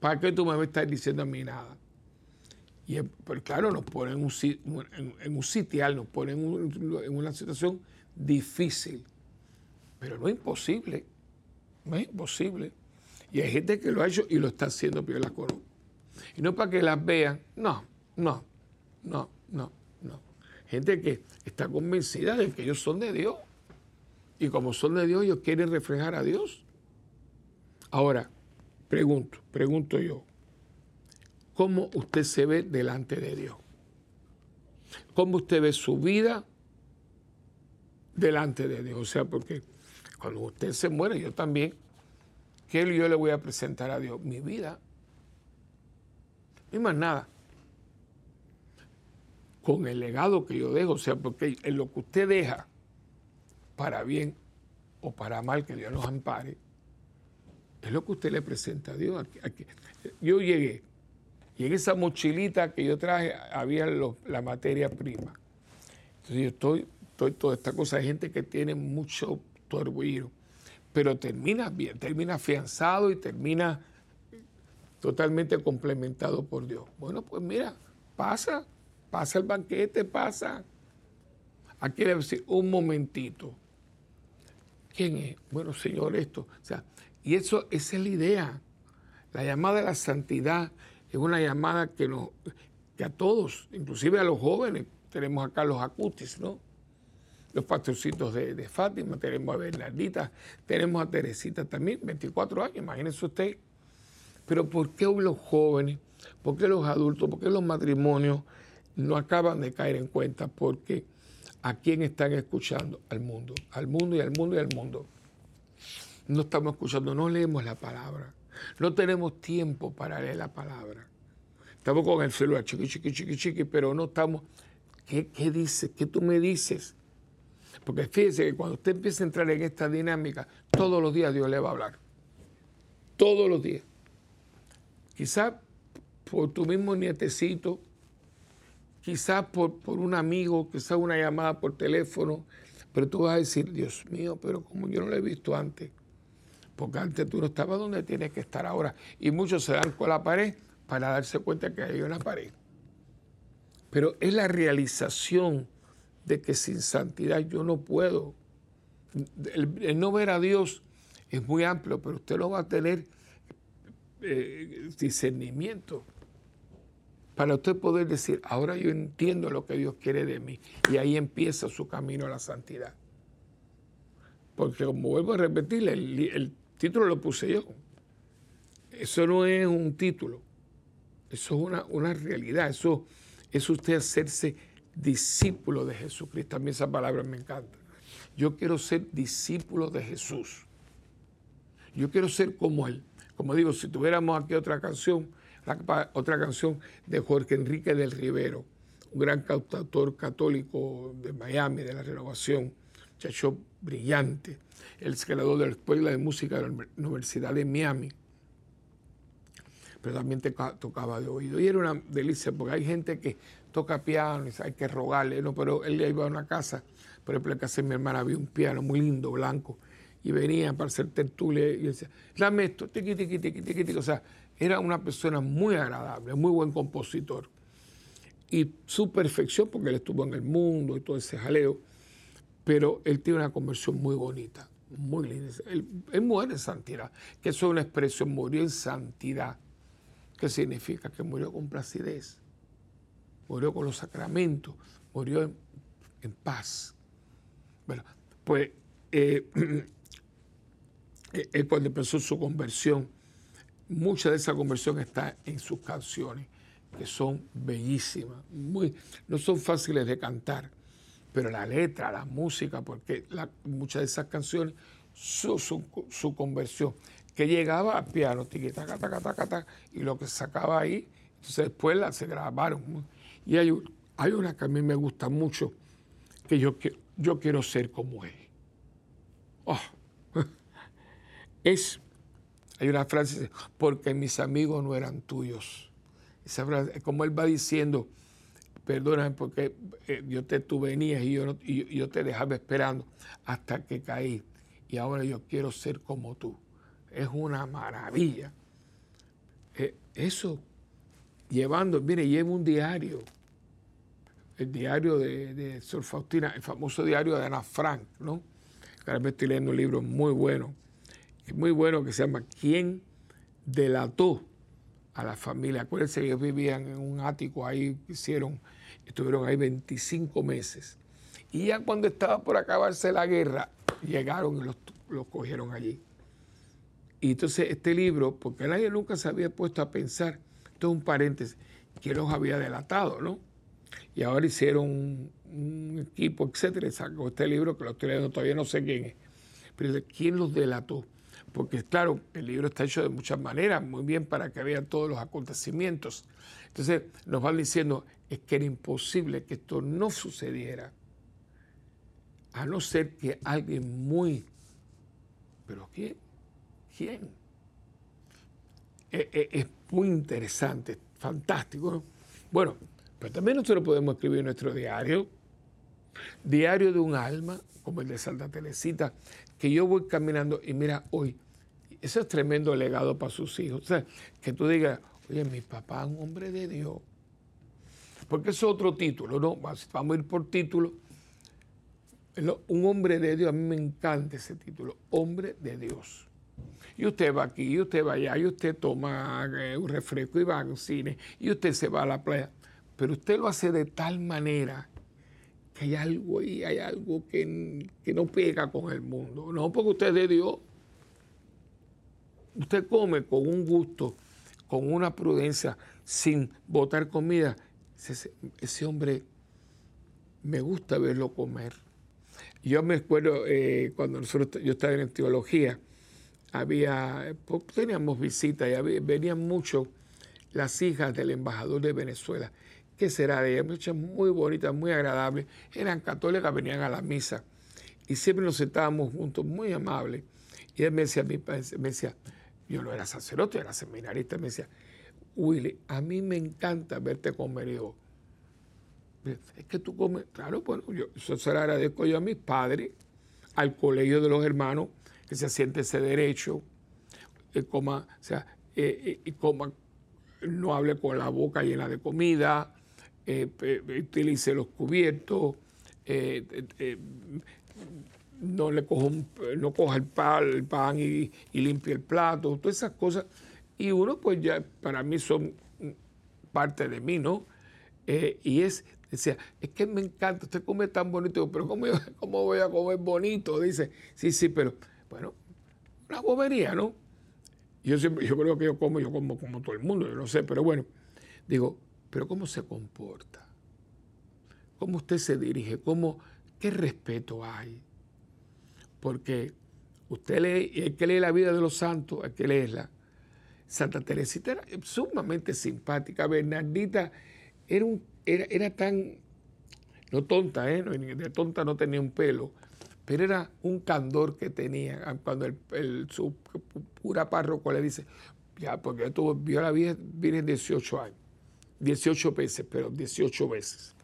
¿para qué tú me estás diciendo a mí nada? Y pues claro, nos ponen en un, en, un sitial, nos ponen en una situación difícil, pero no imposible, no es imposible. Y hay gente que lo ha hecho y lo está haciendo, las conozco. Y no para que las vean, no, no, no, no, no. Gente que está convencida de que ellos son de Dios. Y como son de Dios, ellos quieren reflejar a Dios. Ahora, pregunto, pregunto yo, ¿cómo usted se ve delante de Dios? ¿Cómo usted ve su vida delante de Dios? O sea, porque cuando usted se muere, yo también, ¿qué yo le voy a presentar a Dios? Mi vida. Y más nada. Con el legado que yo dejo, o sea, porque en lo que usted deja, para bien o para mal, que Dios nos ampare, es lo que usted le presenta a Dios. Yo llegué, y en esa mochilita que yo traje había la materia prima. Entonces yo estoy, estoy toda esta cosa de gente que tiene mucho orgullo, pero termina bien, termina afianzado y termina totalmente complementado por Dios. Bueno, pues mira, pasa, pasa el banquete, pasa. Aquí le decir, un momentito. ¿Quién es? Bueno, Señor, esto. O sea, y eso, esa es la idea. La llamada a la santidad es una llamada que, nos, que a todos, inclusive a los jóvenes, tenemos acá los acutis, ¿no? Los pastorcitos de, de Fátima, tenemos a Bernardita, tenemos a Teresita también, 24 años, imagínense usted pero ¿por qué los jóvenes, por qué los adultos, por qué los matrimonios no acaban de caer en cuenta? Porque ¿a quién están escuchando? Al mundo, al mundo y al mundo y al mundo. No estamos escuchando, no leemos la palabra. No tenemos tiempo para leer la palabra. Estamos con el celular, chiqui, chiqui, chiqui, chiqui, pero no estamos. ¿Qué, qué dices? ¿Qué tú me dices? Porque fíjese que cuando usted empieza a entrar en esta dinámica, todos los días Dios le va a hablar. Todos los días. Quizás por tu mismo nietecito, quizás por, por un amigo, quizás una llamada por teléfono, pero tú vas a decir, Dios mío, pero como yo no lo he visto antes, porque antes tú no estabas donde tienes que estar ahora. Y muchos se dan con la pared para darse cuenta que hay una pared. Pero es la realización de que sin santidad yo no puedo. el no ver a Dios es muy amplio, pero usted lo va a tener eh, discernimiento para usted poder decir, ahora yo entiendo lo que Dios quiere de mí. Y ahí empieza su camino a la santidad. Porque como vuelvo a repetir, el, título lo puse yo. Eso no es un título. Eso es una, una realidad. Eso es usted hacerse discípulo de Jesucristo. A mí esa palabra me encanta. Yo quiero ser discípulo de Jesús. Yo quiero ser como Él. Como digo, si tuviéramos aquí otra canción, otra canción de Jorge Enrique del Rivero, un gran cantautor católico de Miami, de la renovación, muchacho brillante, el creador de la Escuela de Música de la Universidad de Miami, pero también tocaba de oído. Y era una delicia, porque hay gente que toca piano y hay que rogarle, ¿no? pero él iba a una casa, por ejemplo, en casa de mi hermana había un piano muy lindo, blanco, y venía para hacer tertulia y decía, dame esto, tiqui, tiqui, tiqui, tiqui. O sea, era una persona muy agradable, muy buen compositor. Y su perfección, porque él estuvo en el mundo y todo ese jaleo, pero él tiene una conversión muy bonita, muy linda. Él, muere en santidad, que eso es una expresión, murió en santidad. ¿Qué significa? Que murió con placidez, murió con los sacramentos, murió en, paz. Bueno, pues eh, él cuando empezó su conversión, mucha de esa conversión está en sus canciones, que son bellísimas, muy, no son fáciles de cantar, pero la letra, la música, porque muchas de esas canciones son su, conversión, que llegaba al piano, tiqui, taca, taca, taca, y lo que sacaba ahí, entonces después la, se grabaron. Y hay, hay una que a mí me gusta mucho, que yo, yo quiero ser como él. Oh, es, hay una frase, porque mis amigos no eran tuyos. Esa frase, como él va diciendo, perdóname porque eh, yo te, tú venías y yo, y yo te dejaba esperando hasta que caí y ahora yo quiero ser como tú. Es una maravilla. Eh, eso, llevando, mire, llevo un diario, el diario de, de Sor Faustina, el famoso diario de Ana Frank, ¿no? Ahora me estoy leyendo un libro muy bueno, muy bueno que se llama ¿Quién delató a la familia? Acuérdense que ellos vivían en un ático ahí, hicieron, estuvieron ahí 25 meses. Y ya cuando estaba por acabarse la guerra, llegaron y los, cogieron allí. Y entonces este libro, porque nadie nunca se había puesto a pensar, esto es un paréntesis, que los había delatado, ¿no? Y ahora hicieron un, equipo, etcétera, sacó este libro que lo estoy leyendo, todavía no sé quién es. Pero ¿quién los delató? Porque claro, el libro está hecho de muchas maneras, muy bien para que vean todos los acontecimientos. Entonces nos van diciendo, es que era imposible que esto no sucediera a no ser que alguien muy... ¿Pero quién? ¿Quién? Eh, eh, es, muy interesante, fantástico. Bueno, pero también nosotros podemos escribir nuestro diario, diario de un alma, como el de Santa Teresita, que yo voy caminando y mira, hoy, ese es tremendo legado para sus hijos. O sea, que tú digas, oye, mi papá es un hombre de Dios. Porque es otro título, ¿no? Vamos a ir por título un hombre de Dios, a mí me encanta ese título, hombre de Dios. Y usted va aquí, y usted va allá, y usted toma eh, un refresco y va al cine, y usted se va a la playa. Pero usted lo hace de tal manera que hay algo ahí, hay algo que, que no pega con el mundo. No porque usted es de Dios. Usted come con un gusto, con una prudencia, sin botar comida. ese hombre me gusta verlo comer. Yo me acuerdo eh, cuando nosotros, yo estaba en teología, había, pues, teníamos visitas y venían mucho las hijas del embajador de Venezuela. ¿Qué será de ellas? Muchas muy bonitas, muy agradables. Eran católicas, venían a la misa. Y siempre nos sentábamos juntos, muy amables. Y él me decía, me decía, yo no era sacerdote, era seminarista, me decía, Willy, a mí me encanta verte comer. Y es que tú comes, claro, bueno, yo eso se lo agradezco yo a mis padres, al colegio de los hermanos, que se siente ese derecho, que coma, o sea, eh, eh, coma, no hable con la boca llena de comida, utilice los cubiertos, no le coja, no coja el pan, el pan y, y limpie el plato, todas esas cosas. Y uno, pues ya, para mí son parte de mí, ¿no? y es Decía, es que me encanta, usted come tan bonito, pero ¿cómo, ¿cómo, voy a comer bonito? Dice, sí, sí, pero bueno, una bobería, ¿no? Yo, siempre, yo creo que yo como, yo como como todo el mundo, yo no sé, pero bueno, digo, pero ¿cómo se comporta? ¿Cómo usted se dirige? ¿Cómo, ¿Qué respeto hay? Porque usted lee, hay que leer la vida de los santos, hay que leerla. Santa Teresita era sumamente simpática, Bernardita era un era, tan, no tonta, ¿eh? de tonta no tenía un pelo, pero era un candor que tenía cuando el, su pura párroco le dice, ya, porque tuvo, vio a la Virgen 18 años, 18 veces, pero 18 veces.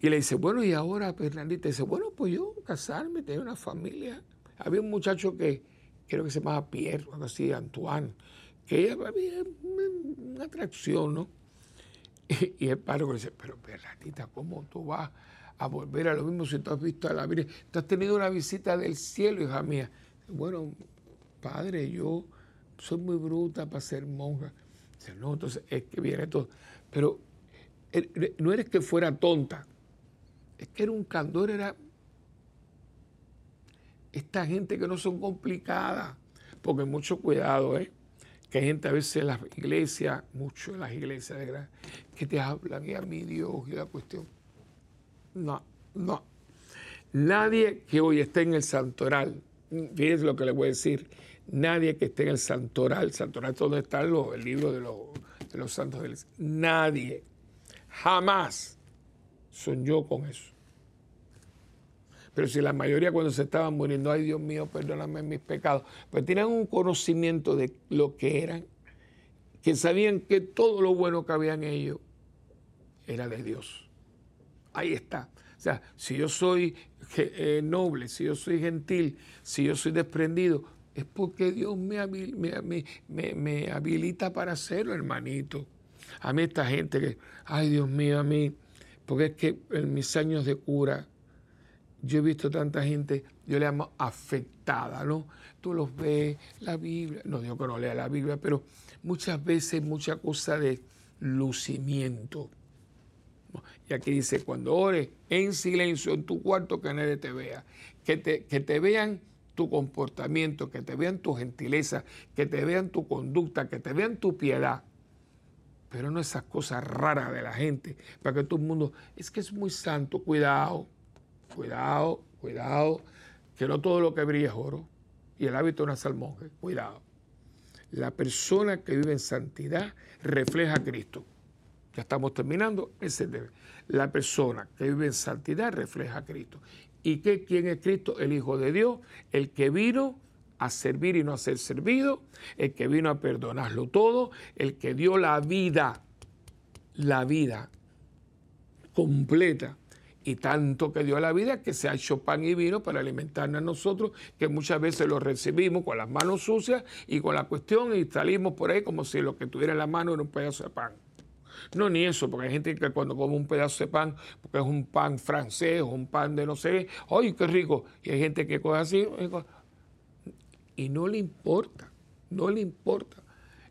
Y le dice, bueno, y ahora Fernandita dice, bueno, pues yo casarme, tener una familia. Había un muchacho que creo que se llamaba Pierre, algo así, Antoine, que había una atracción, ¿no? Y, el párroco dice, pero Bernardita, ¿cómo tú vas a volver a lo mismo si tú has visto a la Virgen? Tú has tenido una visita del cielo, hija mía. Bueno, padre, yo soy muy bruta para ser monja. No, entonces es que viene todo. Pero er, no eres que fuera tonta, es que era un candor, era esta gente que no son complicadas, porque mucho cuidado, ¿eh? que hay gente a veces en las iglesias, mucho en las iglesias de gran, que te hablan y a mi Dios y la cuestión. No, no. Nadie que hoy esté en el santoral, fíjense lo que le voy a decir, nadie que esté en el santoral, santoral es donde está el libro de los, de los santos nadie, jamás soñó con eso. Pero si la mayoría cuando se estaban muriendo, ay Dios mío, perdóname mis pecados, pues tenían un conocimiento de lo que eran, que sabían que todo lo bueno que había en ellos era de Dios. Ahí está. O sea, si yo soy eh, noble, si yo soy gentil, si yo soy desprendido, es porque Dios me, me, habilita para hacerlo, hermanito. A mí esta gente que, ay Dios mío, a mí, porque es que en mis años de cura, yo he visto tanta gente, yo le llamo afectada, ¿no? Tú los ves, la Biblia, no digo que no lea la Biblia, pero muchas veces mucha cosa de lucimiento. Y aquí dice, cuando ores en silencio en tu cuarto que nadie te vea, que te, que te vean tu comportamiento, que te vean tu gentileza, que te vean tu conducta, que te vean tu piedad. Pero no esas cosas raras de la gente, para que todo el mundo, es que es muy santo, cuidado, cuidado, cuidado, que no todo lo que brilla es oro y el hábito no es monje, cuidado. La persona que vive en santidad refleja a Cristo. Ya estamos terminando, ese debe. La persona que vive en santidad refleja a Cristo. ¿Y qué, quién es Cristo? El Hijo de Dios, el que vino a servir y no a ser servido, el que vino a perdonarlo todo, el que dio la vida, la vida completa y tanto que dio la vida que se ha hecho pan y vino para alimentarnos a nosotros, que muchas veces lo recibimos con las manos sucias y con la cuestión y salimos por ahí como si lo que tuviera en la mano era un pedazo de pan. No, ni eso, porque hay gente que cuando come un pedazo de pan, porque es un pan francés o un pan de no sé, ¡ay, qué rico! Y hay gente que coge así y no le importa, no le importa.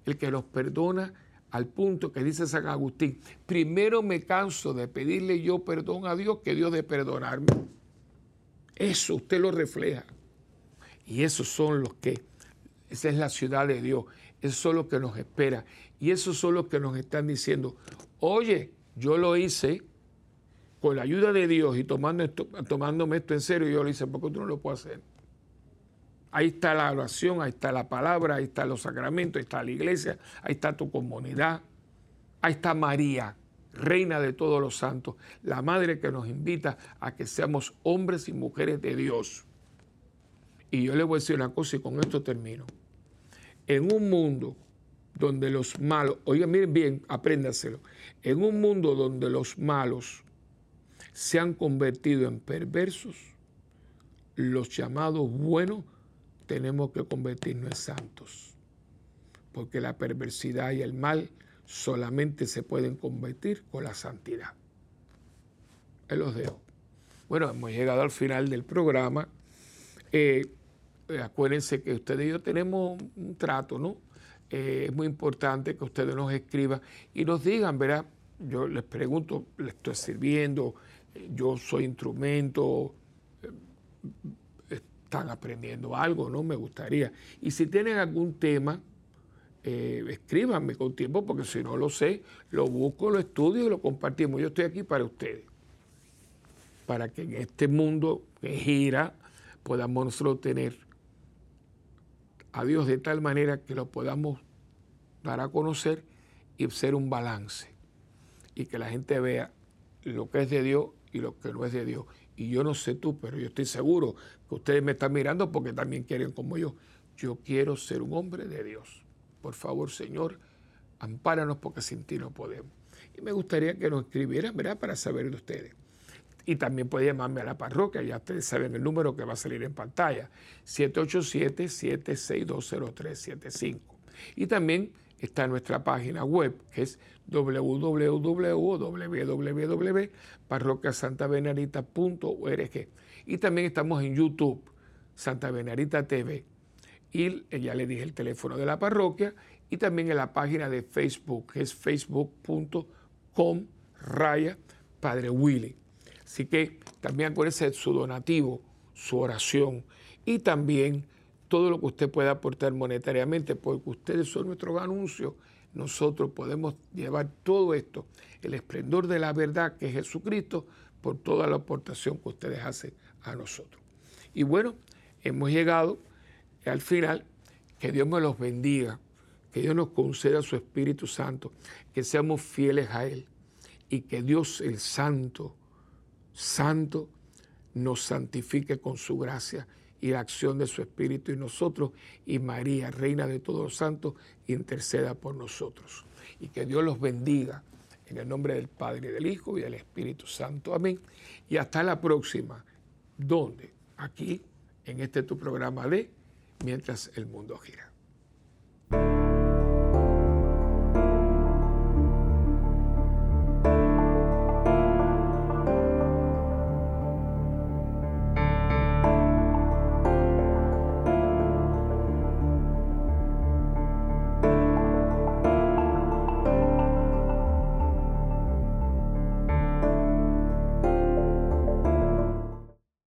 El que los perdona al punto que dice San Agustín, primero me canso de pedirle yo perdón a Dios que Dios de perdonarme. Eso usted lo refleja. Y esos son los que, esa es la ciudad de Dios, eso es lo que nos espera. Y esos son los que nos están diciendo, oye, yo lo hice con la ayuda de Dios y tomando tomándome esto en serio, yo lo hice, porque tú no lo puedes hacer? Ahí está la oración, ahí está la palabra, ahí están los sacramentos, ahí está la iglesia, ahí está tu comunidad, ahí está María, reina de todos los santos, la madre que nos invita a que seamos hombres y mujeres de Dios. Y yo le voy a decir una cosa y con esto termino. En un mundo donde los malos, oigan, miren bien, apréndaselo, en un mundo donde los malos se han convertido en perversos, los llamados buenos tenemos que convertirnos en santos, porque la perversidad y el mal solamente se pueden convertir con la santidad. Los dejo. Bueno, hemos llegado al final del programa. Eh, acuérdense que ustedes y yo tenemos un trato, ¿no? Eh, es muy importante que ustedes nos escriban y nos digan, ¿verdad? Yo les pregunto, les estoy sirviendo, yo soy instrumento, eh, están aprendiendo algo, ¿no? Me gustaría. Y si tienen algún tema, eh, escríbanme con tiempo, porque si no lo sé, lo busco, lo estudio y lo compartimos. Yo estoy aquí para ustedes, para que en este mundo que gira podamos nosotros tener a Dios de tal manera que lo podamos dar a conocer y ser un balance. Y que la gente vea lo que es de Dios y lo que no es de Dios. Y yo no sé tú, pero yo estoy seguro que ustedes me están mirando porque también quieren como yo. Yo quiero ser un hombre de Dios. Por favor, Señor, ampáranos porque sin ti no podemos. Y me gustaría que nos escribieran, ¿verdad? Para saber de ustedes. Y también puede llamarme a la parroquia, ya ustedes saben el número que va a salir en pantalla, 787-7620375. Y también está nuestra página web, que es www.parroquiasantabenarita.org. Y también estamos en YouTube, Santa Benarita TV. Y ya le dije el teléfono de la parroquia y también en la página de Facebook, que es facebook.com raya Padre Willy. Así que también acuérdense de su donativo, su oración y también todo lo que usted pueda aportar monetariamente, porque ustedes son nuestros anuncios. Nosotros podemos llevar todo esto, el esplendor de la verdad que es Jesucristo, por toda la aportación que ustedes hacen a nosotros. Y bueno, hemos llegado al final. Que Dios me los bendiga, que Dios nos conceda su Espíritu Santo, que seamos fieles a Él y que Dios el Santo, Santo, nos santifique con su gracia y la acción de su Espíritu y nosotros, y María, Reina de todos los santos, interceda por nosotros. Y que Dios los bendiga En el nombre del Padre, del Hijo y del Espíritu Santo. Amén. Y hasta la próxima. ¿Dónde? Aquí, en este tu programa de Mientras el mundo gira.